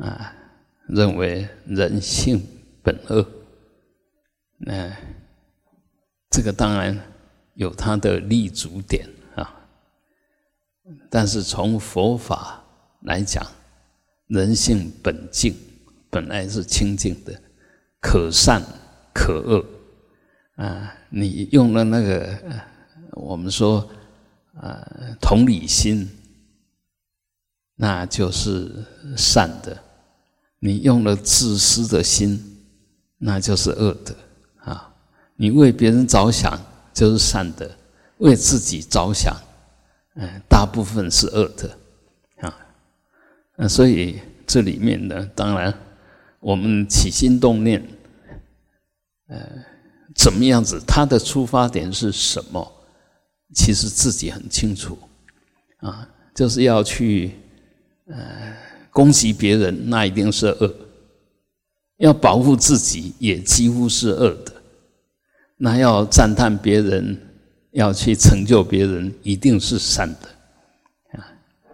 啊，认为人性本恶，那这个当然有它的立足点啊。但是从佛法来讲，人性本净，本来是清净的，可善可恶啊。你用了那个，我们说啊，同理心，那就是善的；你用了自私的心，那就是恶的啊。你为别人着想就是善的，为自己着想，嗯，大部分是恶的啊。那所以这里面呢，当然我们起心动念，呃。怎么样子？他的出发点是什么？其实自己很清楚，啊，就是要去呃攻击别人，那一定是恶；要保护自己，也几乎是恶的。那要赞叹别人，要去成就别人，一定是善的啊。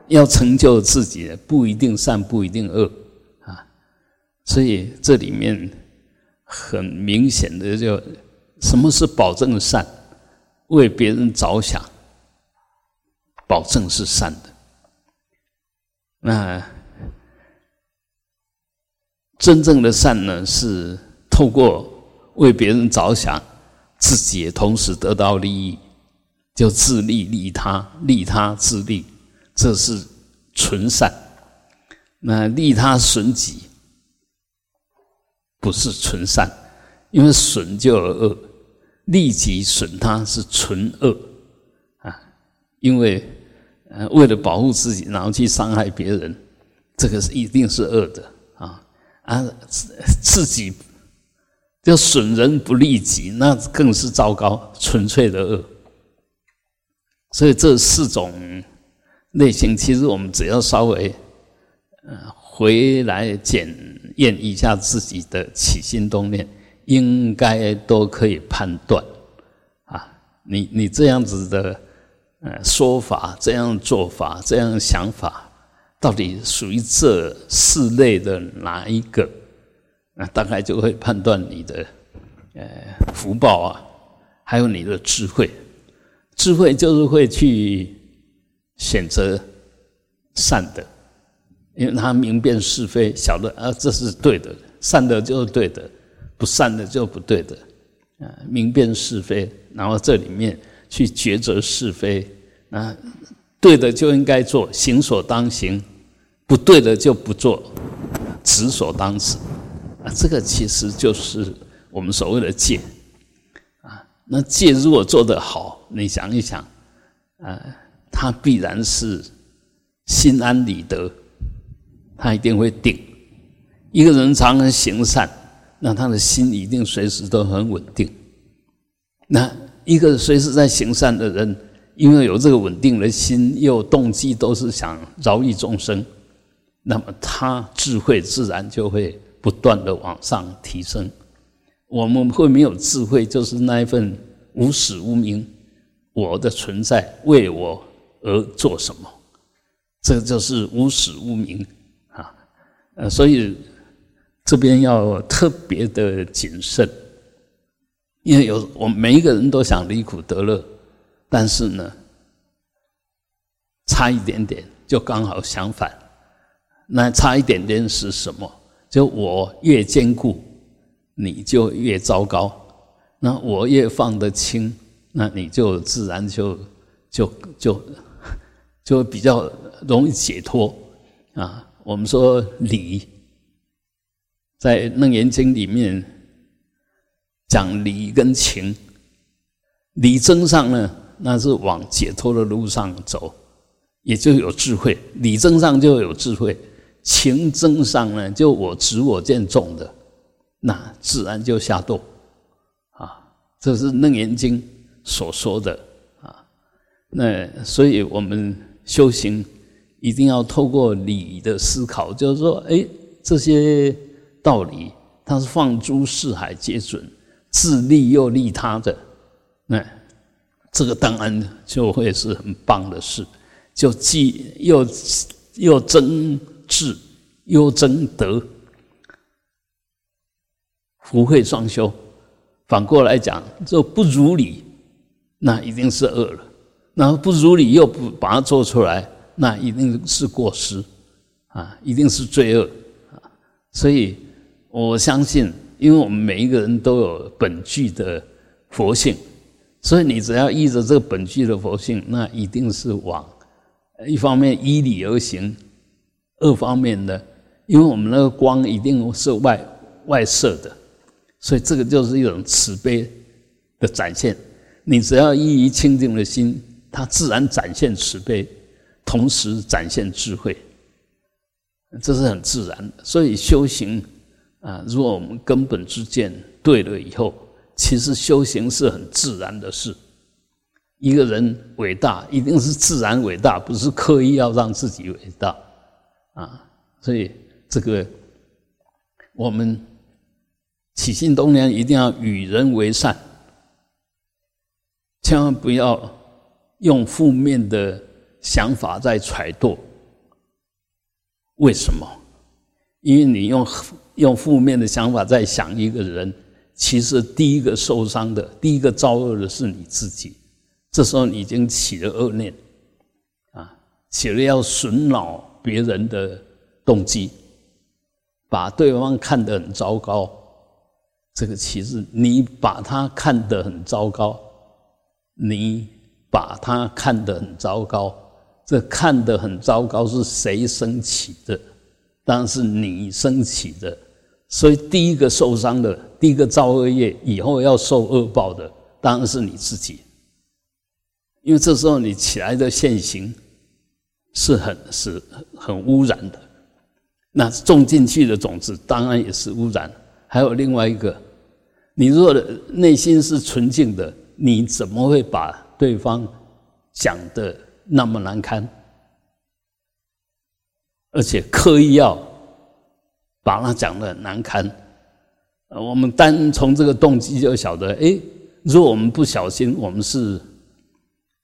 要成就自己，不一定善，不一定恶啊。所以这里面很明显的就。什么是保证善？为别人着想，保证是善的。那真正的善呢？是透过为别人着想，自己也同时得到利益，就自利利他，利他自利，这是纯善。那利他损己，不是纯善。因为损就有恶，利己损他是纯恶啊！因为呃，为了保护自己，然后去伤害别人，这个是一定是恶的啊！啊，自自己就损人不利己，那更是糟糕，纯粹的恶。所以这四种类型，其实我们只要稍微呃回来检验一下自己的起心动念。应该都可以判断，啊，你你这样子的呃说法，这样做法，这样想法，到底属于这四类的哪一个？那大概就会判断你的呃福报啊，还有你的智慧。智慧就是会去选择善的，因为他明辨是非，晓得啊这是对的，善的就是对的。不善的就不对的，啊，明辨是非，然后这里面去抉择是非，啊，对的就应该做，行所当行；不对的就不做，止所当止。啊，这个其实就是我们所谓的戒。啊，那戒如果做得好，你想一想，啊，他必然是心安理得，他一定会定。一个人常常行善。那他的心一定随时都很稳定。那一个随时在行善的人，因为有这个稳定的心，又动机都是想饶益众生，那么他智慧自然就会不断的往上提升。我们会没有智慧，就是那一份无始无明，我的存在为我而做什么，这就是无始无明啊。呃，所以。这边要特别的谨慎，因为有我每一个人都想离苦得乐，但是呢，差一点点就刚好相反。那差一点点是什么？就我越坚固，你就越糟糕；那我越放得轻，那你就自然就就就就比较容易解脱啊。我们说理。在《楞严经》里面讲理跟情，理真上呢，那是往解脱的路上走，也就有智慧；理证上就有智慧，情证上呢，就我执我见重的，那自然就下堕啊。这是《楞严经》所说的啊。那所以我们修行一定要透过理的思考，就是说，哎，这些。道理，它是放诸四海皆准，自利又利他的，那这个当然就会是很棒的事，就既又又增智又增德，福慧双修。反过来讲，这不如理，那一定是恶了；那不如理又不把它做出来，那一定是过失啊，一定是罪恶啊。所以我相信，因为我们每一个人都有本具的佛性，所以你只要依着这个本具的佛性，那一定是往一方面依理而行，二方面的，因为我们那个光一定是外外射的。所以这个就是一种慈悲的展现。你只要依于清净的心，它自然展现慈悲，同时展现智慧，这是很自然的。所以修行啊，如果我们根本之见对了以后，其实修行是很自然的事。一个人伟大，一定是自然伟大，不是刻意要让自己伟大啊。所以这个我们。起心动念一定要与人为善，千万不要用负面的想法在揣度。为什么？因为你用用负面的想法在想一个人，其实第一个受伤的、第一个遭恶的是你自己。这时候你已经起了恶念，啊，起了要损恼别人的动机，把对方看得很糟糕。这个其实你把他看得很糟糕，你把他看得很糟糕，这看得很糟糕是谁升起的？当然是你升起的。所以第一个受伤的，第一个造恶业，以后要受恶报的，当然是你自己。因为这时候你起来的现行是很是很污染的，那种进去的种子当然也是污染。还有另外一个。你如果内心是纯净的，你怎么会把对方讲的那么难堪？而且刻意要把他讲的难堪？我们单从这个动机就晓得，哎，如果我们不小心，我们是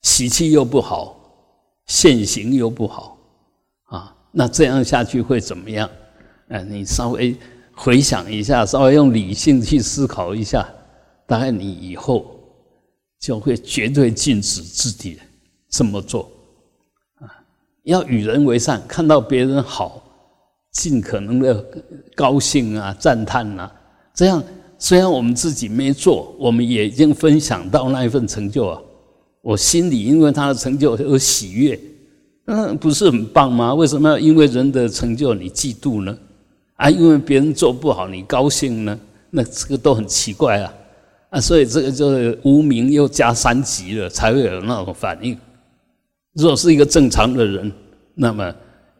习气又不好，现行又不好啊，那这样下去会怎么样？哎，你稍微。回想一下，稍微用理性去思考一下，大概你以后就会绝对禁止自己这么做啊！要与人为善，看到别人好，尽可能的高兴啊、赞叹啊。这样虽然我们自己没做，我们也已经分享到那一份成就啊。我心里因为他的成就而喜悦，嗯，不是很棒吗？为什么要因为人的成就你嫉妒呢？啊，因为别人做不好，你高兴呢？那这个都很奇怪啊！啊，所以这个就是无名又加三级了，才会有那种反应。如果是一个正常的人，那么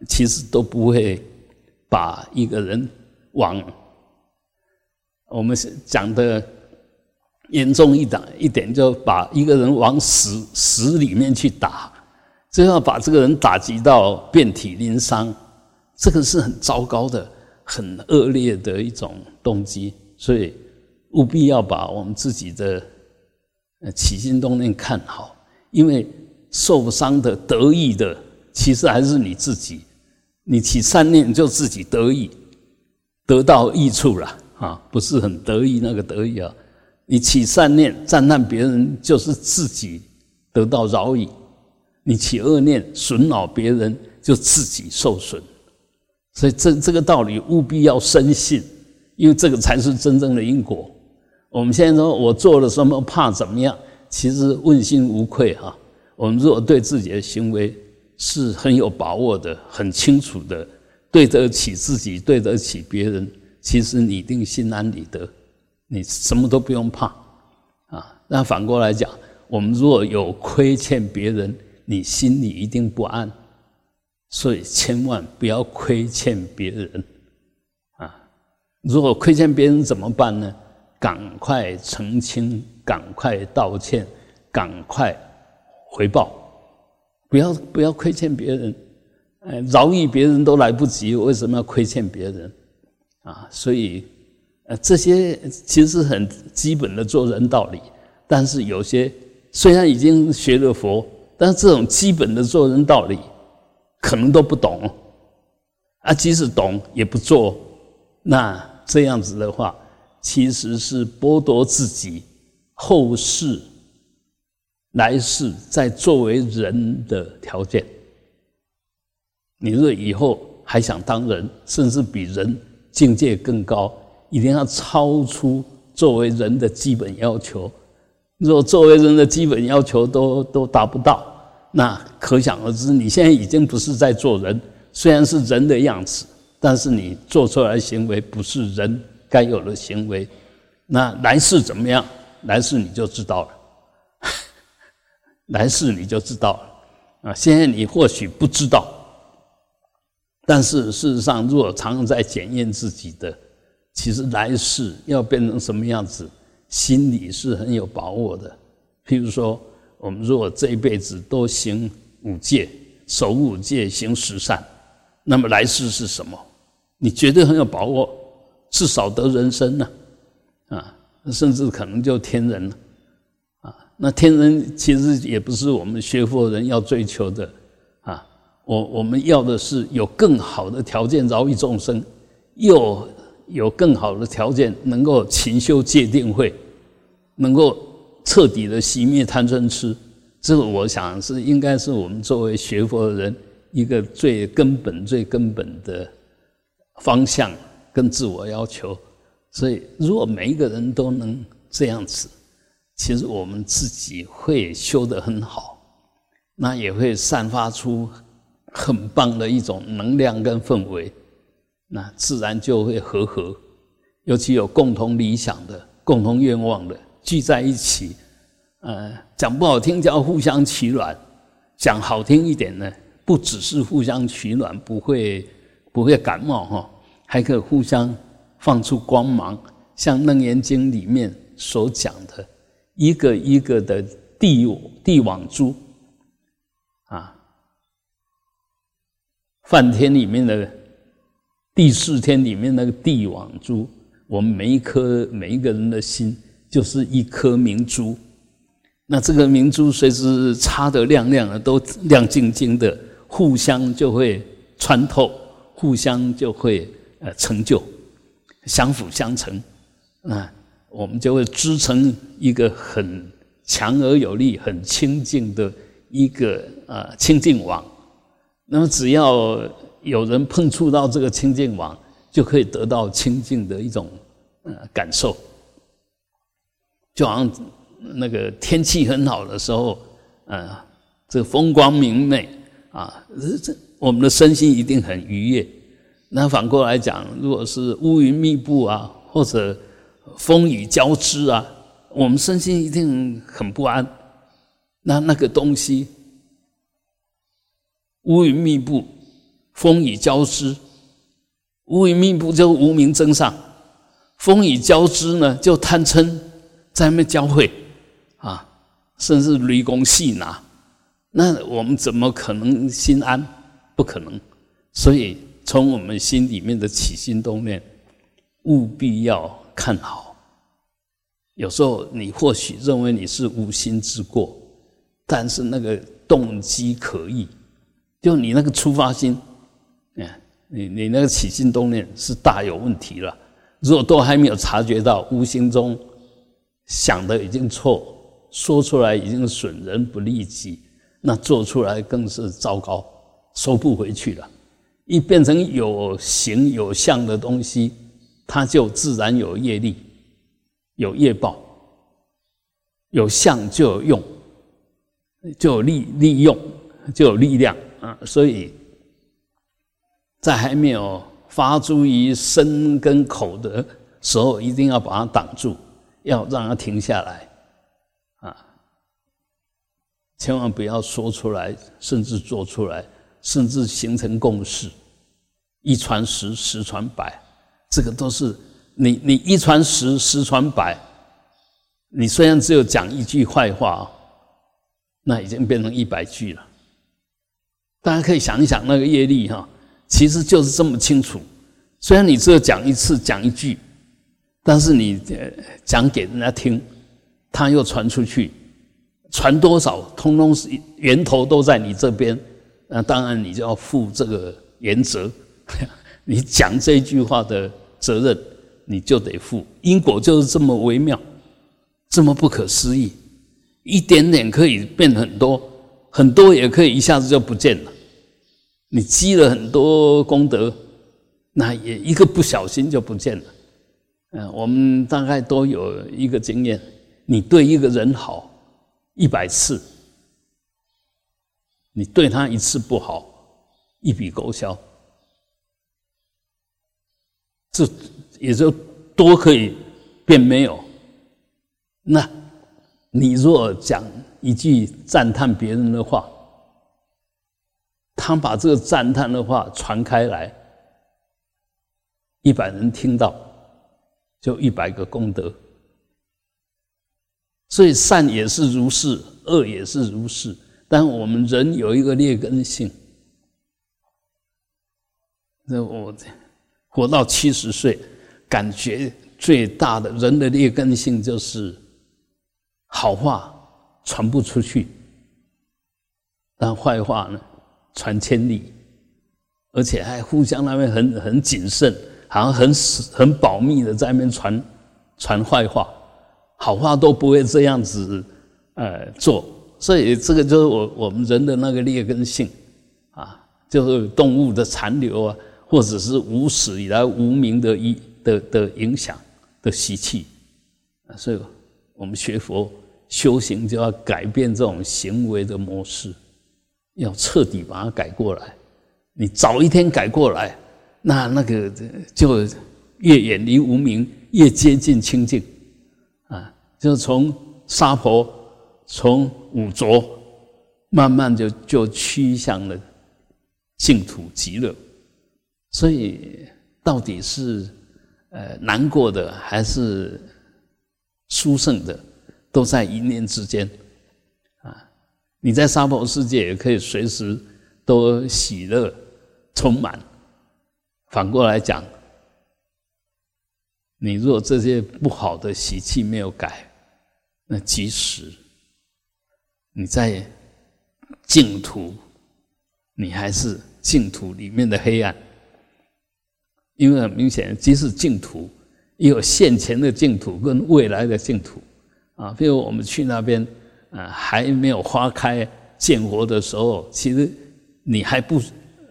其实都不会把一个人往我们讲的严重一点一点，就把一个人往死死里面去打，就要把这个人打击到遍体鳞伤，这个是很糟糕的。很恶劣的一种动机，所以务必要把我们自己的起心动念看好，因为受伤的得意的其实还是你自己。你起善念就自己得意，得到益处了啊，不是很得意那个得意啊。你起善念赞叹别人，就是自己得到饶益；你起恶念损恼别人，就自己受损。所以这这个道理务必要深信，因为这个才是真正的因果。我们现在说我做了什么，怕怎么样？其实问心无愧哈。我们如果对自己的行为是很有把握的、很清楚的，对得起自己，对得起别人，其实你一定心安理得，你什么都不用怕啊。那反过来讲，我们如果有亏欠别人，你心里一定不安。所以千万不要亏欠别人啊！如果亏欠别人怎么办呢？赶快澄清，赶快道歉，赶快回报，不要不要亏欠别人。哎，饶益别人都来不及，为什么要亏欠别人啊？所以，呃，这些其实很基本的做人道理。但是有些虽然已经学了佛，但是这种基本的做人道理。可能都不懂啊，即使懂也不做，那这样子的话，其实是剥夺自己后世、来世在作为人的条件。你若以后还想当人，甚至比人境界更高，一定要超出作为人的基本要求。若作为人的基本要求都都达不到，那可想而知，你现在已经不是在做人。虽然是人的样子，但是你做出来的行为不是人该有的行为。那来世怎么样？来世你就知道了。来世你就知道了。啊，现在你或许不知道，但是事实上，如果常在检验自己的，其实来世要变成什么样子？心里是很有把握的。譬如说，我们如果这一辈子都行五戒、守五戒、行十善，那么来世是什么？你绝对很有把握，至少得人生呢，啊，甚至可能就天人了，那天人其实也不是我们学佛人要追求的，啊，我我们要的是有更好的条件饶益众生，又有更好的条件能够勤修戒定慧。能够彻底的熄灭贪嗔痴，这个我想是应该是我们作为学佛的人一个最根本、最根本的方向跟自我要求。所以，如果每一个人都能这样子，其实我们自己会修得很好，那也会散发出很棒的一种能量跟氛围，那自然就会和和。尤其有共同理想的、共同愿望的。聚在一起，呃，讲不好听叫互相取暖，讲好听一点呢，不只是互相取暖，不会不会感冒哈，还可以互相放出光芒，像《楞严经》里面所讲的，一个一个的地地网珠，啊，梵天里面的第四天里面那个地网珠，我们每一颗每一个人的心。就是一颗明珠，那这个明珠随时擦得亮亮的，都亮晶晶的，互相就会穿透，互相就会呃成就，相辅相成，啊，我们就会织成一个很强而有力、很清净的一个啊清净网。那么只要有人碰触到这个清净网，就可以得到清净的一种呃感受。就好像那个天气很好的时候，呃，这风光明媚啊，这我们的身心一定很愉悦。那反过来讲，如果是乌云密布啊，或者风雨交织啊，我们身心一定很不安。那那个东西，乌云密布，风雨交织，乌云密布就无名增上，风雨交织呢就贪嗔。在那边教会啊，甚至雷公细拿，那我们怎么可能心安？不可能。所以从我们心里面的起心动念，务必要看好。有时候你或许认为你是无心之过，但是那个动机可疑，就你那个出发心，嗯，你你那个起心动念是大有问题了。如果都还没有察觉到，无形中。想的已经错，说出来已经损人不利己，那做出来更是糟糕，收不回去了。一变成有形有相的东西，它就自然有业力，有业报，有相就有用，就有利利用，就有力量啊！所以在还没有发诸于身跟口的时候，一定要把它挡住。要让它停下来，啊，千万不要说出来，甚至做出来，甚至形成共识，一传十，十传百，这个都是你你一传十，十传百，你虽然只有讲一句坏话，那已经变成一百句了。大家可以想一想那个业力哈，其实就是这么清楚。虽然你只有讲一次，讲一句。但是你讲给人家听，他又传出去，传多少，通通是源头都在你这边，那当然你就要负这个原则，你讲这句话的责任，你就得负。因果就是这么微妙，这么不可思议，一点点可以变很多，很多也可以一下子就不见了。你积了很多功德，那也一个不小心就不见了。嗯，我们大概都有一个经验：你对一个人好一百次，你对他一次不好，一笔勾销。这也就多可以变没有。那你若讲一句赞叹别人的话，他把这个赞叹的话传开来，一百人听到，就一百个功德。所以善也是如是，恶也是如是。但我们人有一个劣根性，那我这。活到七十岁，感觉最大的人的劣根性就是好话传不出去，但坏话呢传千里，而且还互相那边很很谨慎，好像很很保密的在那边传传坏话，好话都不会这样子呃做，所以这个就是我我们人的那个劣根性啊，就是动物的残留啊。或者是无始以来无名的一的的影响的习气，所以我们学佛修行就要改变这种行为的模式，要彻底把它改过来。你早一天改过来，那那个就越远离无名，越接近清净啊！就从沙婆，从五浊，慢慢就就趋向了净土极乐。所以，到底是呃难过的还是殊胜的，都在一念之间啊！你在娑婆世界也可以随时都喜乐充满。反过来讲，你若这些不好的习气没有改，那即使你在净土，你还是净土里面的黑暗。因为很明显，即使净土，也有现前的净土跟未来的净土啊。比如我们去那边，啊，还没有花开见佛的时候，其实你还不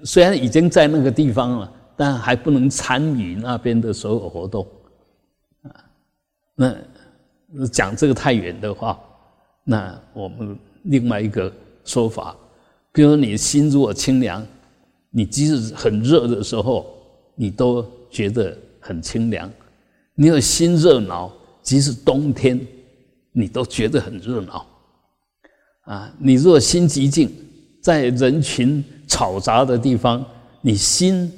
虽然已经在那个地方了，但还不能参与那边的所有活动啊。那讲这个太远的话，那我们另外一个说法，比如你心如果清凉，你即使很热的时候。你都觉得很清凉，你有心热闹，即使冬天，你都觉得很热闹。啊，你若心极静，在人群嘈杂的地方，你心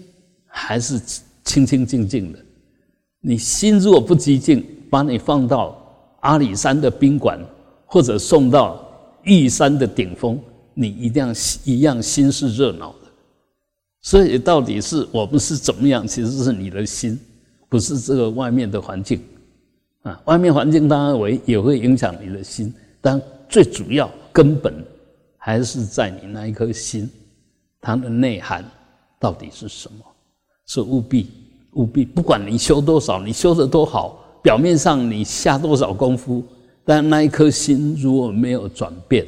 还是清清静静的。你心若不极静，把你放到阿里山的宾馆，或者送到玉山的顶峰，你一定要一样心是热闹。所以，到底是我们是怎么样？其实是你的心，不是这个外面的环境啊。外面环境当然为也会影响你的心，但最主要根本还是在你那一颗心，它的内涵到底是什么？是务必务必，不管你修多少，你修的多好，表面上你下多少功夫，但那一颗心如果没有转变，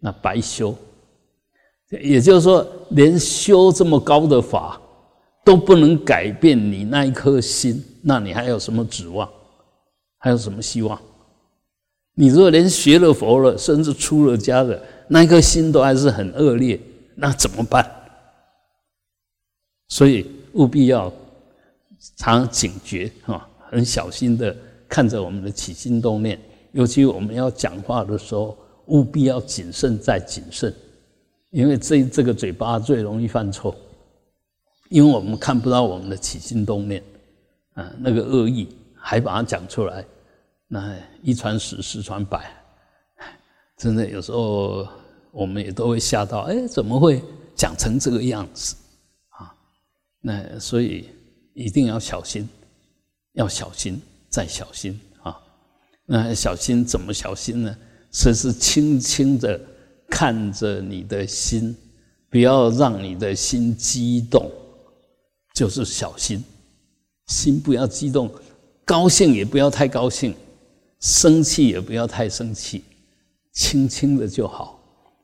那白修。也就是说，连修这么高的法都不能改变你那一颗心，那你还有什么指望？还有什么希望？你如果连学了佛了，甚至出了家了那一颗心都还是很恶劣，那怎么办？所以务必要常警觉啊，很小心的看着我们的起心动念，尤其我们要讲话的时候，务必要谨慎再谨慎。因为这这个嘴巴最容易犯错，因为我们看不到我们的起心动念，啊，那个恶意还把它讲出来，那一传十，十传百，真的有时候我们也都会吓到，哎，怎么会讲成这个样子啊？那所以一定要小心，要小心再小心啊！那小心怎么小心呢？只是轻轻的。看着你的心，不要让你的心激动，就是小心，心不要激动，高兴也不要太高兴，生气也不要太生气，轻轻的就好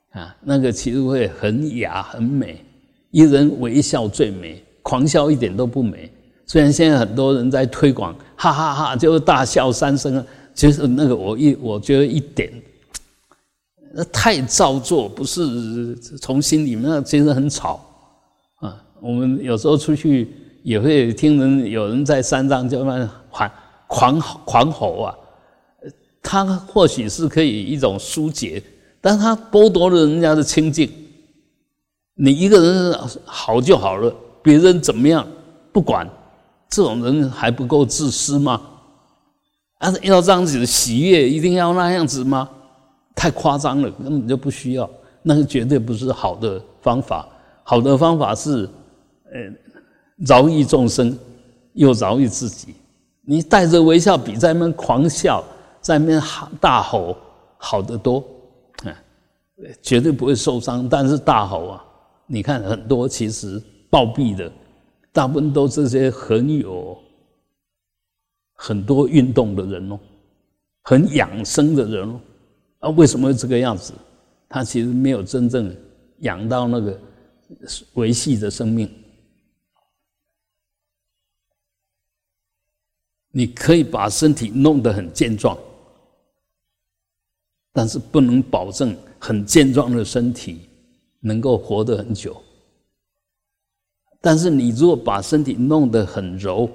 啊。那个其实会很雅很美，一人微笑最美，狂笑一点都不美。虽然现在很多人在推广，哈哈哈，就是大笑三声啊，其实那个我一我觉得一点，那太造作，不是从心里面，那其实很吵啊。我们有时候出去也会听人有人在山上就那狂狂狂吼啊，他或许是可以一种疏解，但他剥夺了人家的清净。你一个人好就好了，别人怎么样不管。这种人还不够自私吗？啊，要这样子的喜悦，一定要那样子吗？太夸张了，根本就不需要。那个绝对不是好的方法。好的方法是，呃，饶益众生，又饶益自己。你带着微笑，比在那边狂笑，在那边大吼好得多。嗯，绝对不会受伤。但是大吼啊，你看很多其实暴毙的。大部分都这些很有很多运动的人哦，很养生的人哦，啊，为什么会这个样子？他其实没有真正养到那个维系的生命。你可以把身体弄得很健壮，但是不能保证很健壮的身体能够活得很久。但是你如果把身体弄得很柔、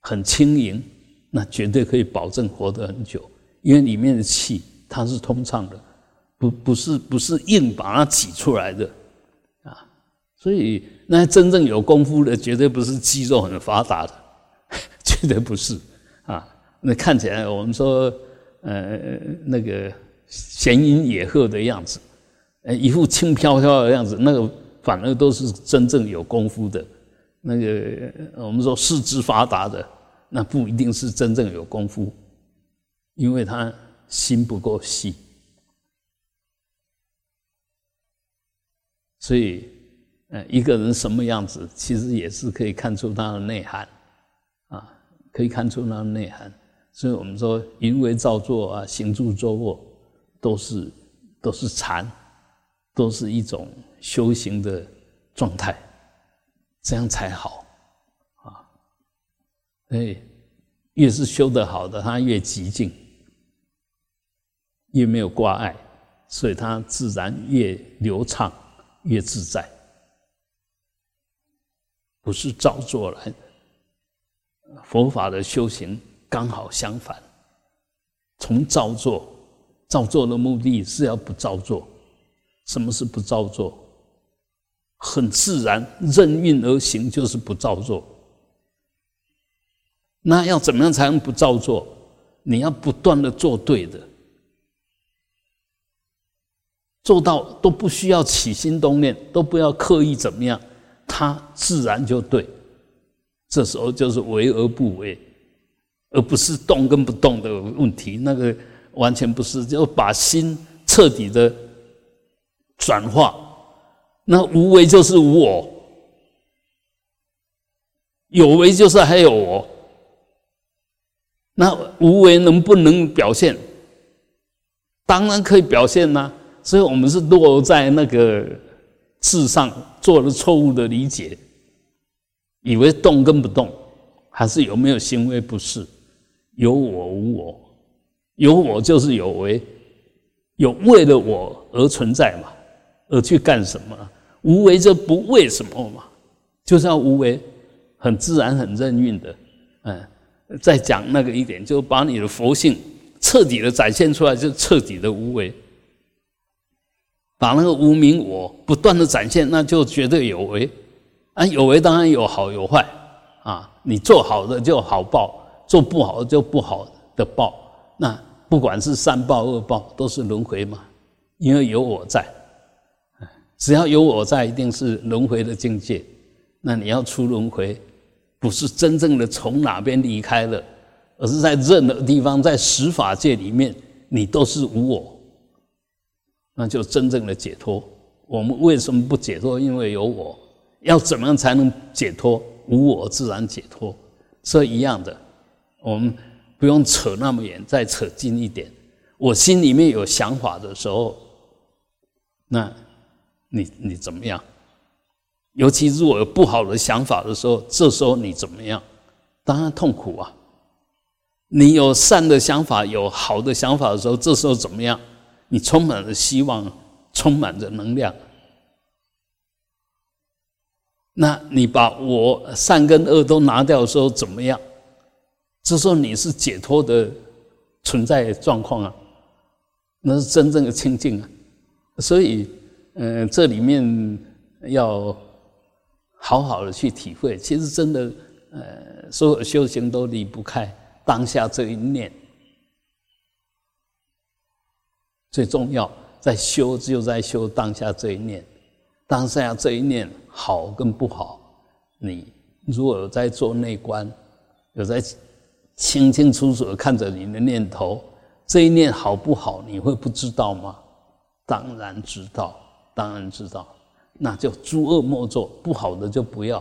很轻盈，那绝对可以保证活得很久，因为里面的气它是通畅的，不不是不是硬把它挤出来的啊。所以那真正有功夫的，绝对不是肌肉很发达的，绝对不是啊。那看起来我们说呃那个闲云野鹤的样子，呃一副轻飘飘的样子，那个。反而都是真正有功夫的，那个我们说四肢发达的，那不一定是真正有功夫，因为他心不够细。所以，呃，一个人什么样子，其实也是可以看出他的内涵，啊，可以看出他的内涵。所以我们说，淫为造作啊，行住坐卧，都是都是禅，都是一种。修行的状态，这样才好啊！哎，越是修得好的，他越寂静，越没有挂碍，所以他自然越流畅，越自在。不是造作来的，佛法的修行刚好相反，从造作，造作的目的是要不造作。什么是不造作？很自然，任运而行，就是不造作。那要怎么样才能不造作？你要不断的做对的，做到都不需要起心动念，都不要刻意怎么样，它自然就对。这时候就是为而不为，而不是动跟不动的问题。那个完全不是，就把心彻底的转化。那无为就是无我，有为就是还有我。那无为能不能表现？当然可以表现呐。所以我们是落在那个智上做了错误的理解，以为动跟不动，还是有没有行为？不是，有我无我，有我就是有为，有为了我而存在嘛，而去干什么？无为就不为什么嘛，就是要无为，很自然、很任运的。嗯，再讲那个一点，就把你的佛性彻底的展现出来，就彻底的无为。把那个无名我不断的展现，那就绝对有为。啊，有为当然有好有坏啊，你做好的就好报，做不好的就不好的报。那不管是善报恶报，都是轮回嘛，因为有我在。只要有我在，一定是轮回的境界。那你要出轮回，不是真正的从哪边离开了，而是在任何地方，在十法界里面，你都是无我，那就真正的解脱。我们为什么不解脱？因为有我。要怎么样才能解脱？无我自然解脱，是一样的。我们不用扯那么远，再扯近一点。我心里面有想法的时候，那你你怎么样？尤其如果有不好的想法的时候，这时候你怎么样？当然痛苦啊！你有善的想法、有好的想法的时候，这时候怎么样？你充满了希望，充满着能量。那你把我善跟恶都拿掉的时候怎么样？这时候你是解脱的存在状况啊，那是真正的清净啊。所以，嗯，这里面要好好的去体会。其实真的，呃，所有修行都离不开当下这一念。最重要，在修就在修当下这一念，当下这一念好跟不好，你如果有在做内观，有在清清楚楚的看着你的念头，这一念好不好，你会不知道吗？当然知道，当然知道，那就诸恶莫作，不好的就不要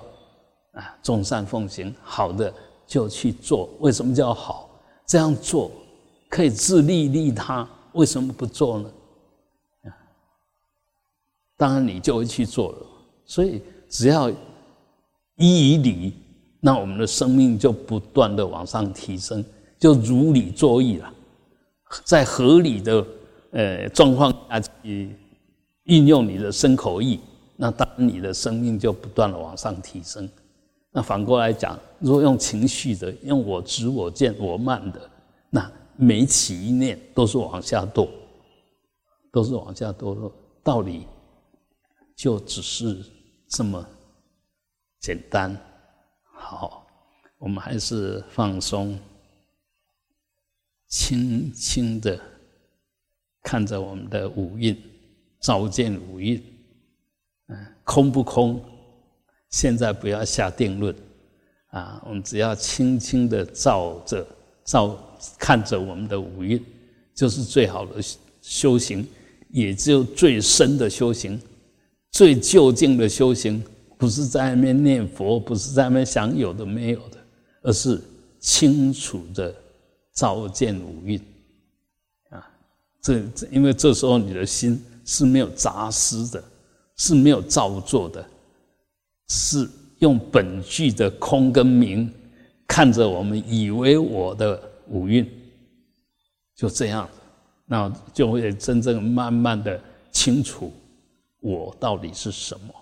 啊，众善奉行，好的就去做。为什么叫好？这样做可以自利利他。为什么不做呢？啊当然你就会去做了。所以只要依以理，那我们的生命就不断的往上提升，就如理作义了。在合理的呃状况下去运用你的身口意，那当你的生命就不断的往上提升。那反过来讲，如果用情绪的，用我执、我见、我慢的，那。每起一念都是往下堕，都是往下堕落，道理就只是这么简单。好，我们还是放松，轻轻的看着我们的五蕴，照见五蕴，嗯，空不空？现在不要下定论啊，我们只要轻轻的照着。照看着我们的五蕴，就是最好的修行，也只有最深的修行，最究竟的修行，不是在外面念佛，不是在外面想有的没有的，而是清楚的照见五蕴啊！这这，因为这时候你的心是没有杂思的，是没有造作的，是用本具的空跟明。看着我们以为我的五蕴就这样，那就会真正慢慢的清楚我到底是什么。